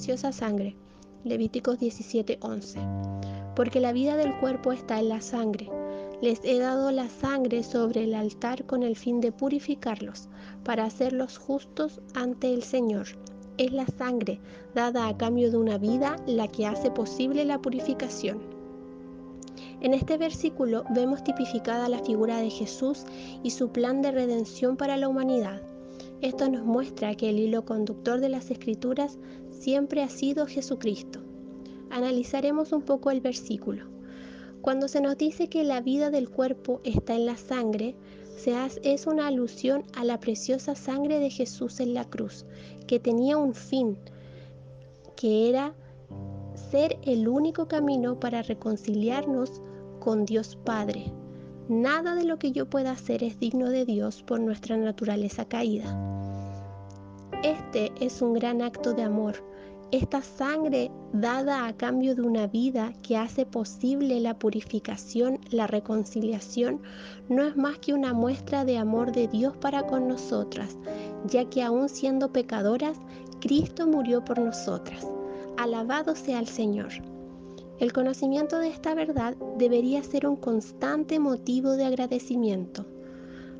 Sangre. Levíticos 17:11. Porque la vida del cuerpo está en la sangre. Les he dado la sangre sobre el altar con el fin de purificarlos, para hacerlos justos ante el Señor. Es la sangre dada a cambio de una vida la que hace posible la purificación. En este versículo vemos tipificada la figura de Jesús y su plan de redención para la humanidad. Esto nos muestra que el hilo conductor de las escrituras siempre ha sido Jesucristo. Analizaremos un poco el versículo. Cuando se nos dice que la vida del cuerpo está en la sangre, es una alusión a la preciosa sangre de Jesús en la cruz, que tenía un fin, que era ser el único camino para reconciliarnos con Dios Padre. Nada de lo que yo pueda hacer es digno de Dios por nuestra naturaleza caída. Este es un gran acto de amor. Esta sangre dada a cambio de una vida que hace posible la purificación, la reconciliación, no es más que una muestra de amor de Dios para con nosotras, ya que aún siendo pecadoras, Cristo murió por nosotras. Alabado sea el Señor. El conocimiento de esta verdad debería ser un constante motivo de agradecimiento.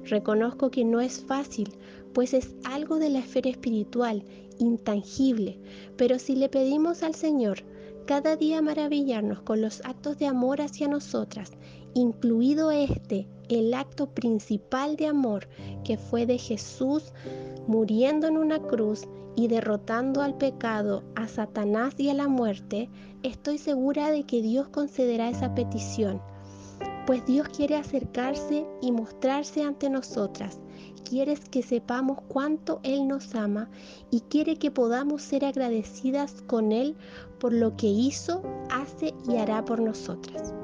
Reconozco que no es fácil, pues es algo de la esfera espiritual, intangible, pero si le pedimos al Señor cada día maravillarnos con los actos de amor hacia nosotras, incluido este, el acto principal de amor que fue de Jesús muriendo en una cruz y derrotando al pecado, a Satanás y a la muerte, estoy segura de que Dios concederá esa petición, pues Dios quiere acercarse y mostrarse ante nosotras, quiere que sepamos cuánto Él nos ama y quiere que podamos ser agradecidas con Él por lo que hizo, hace y hará por nosotras.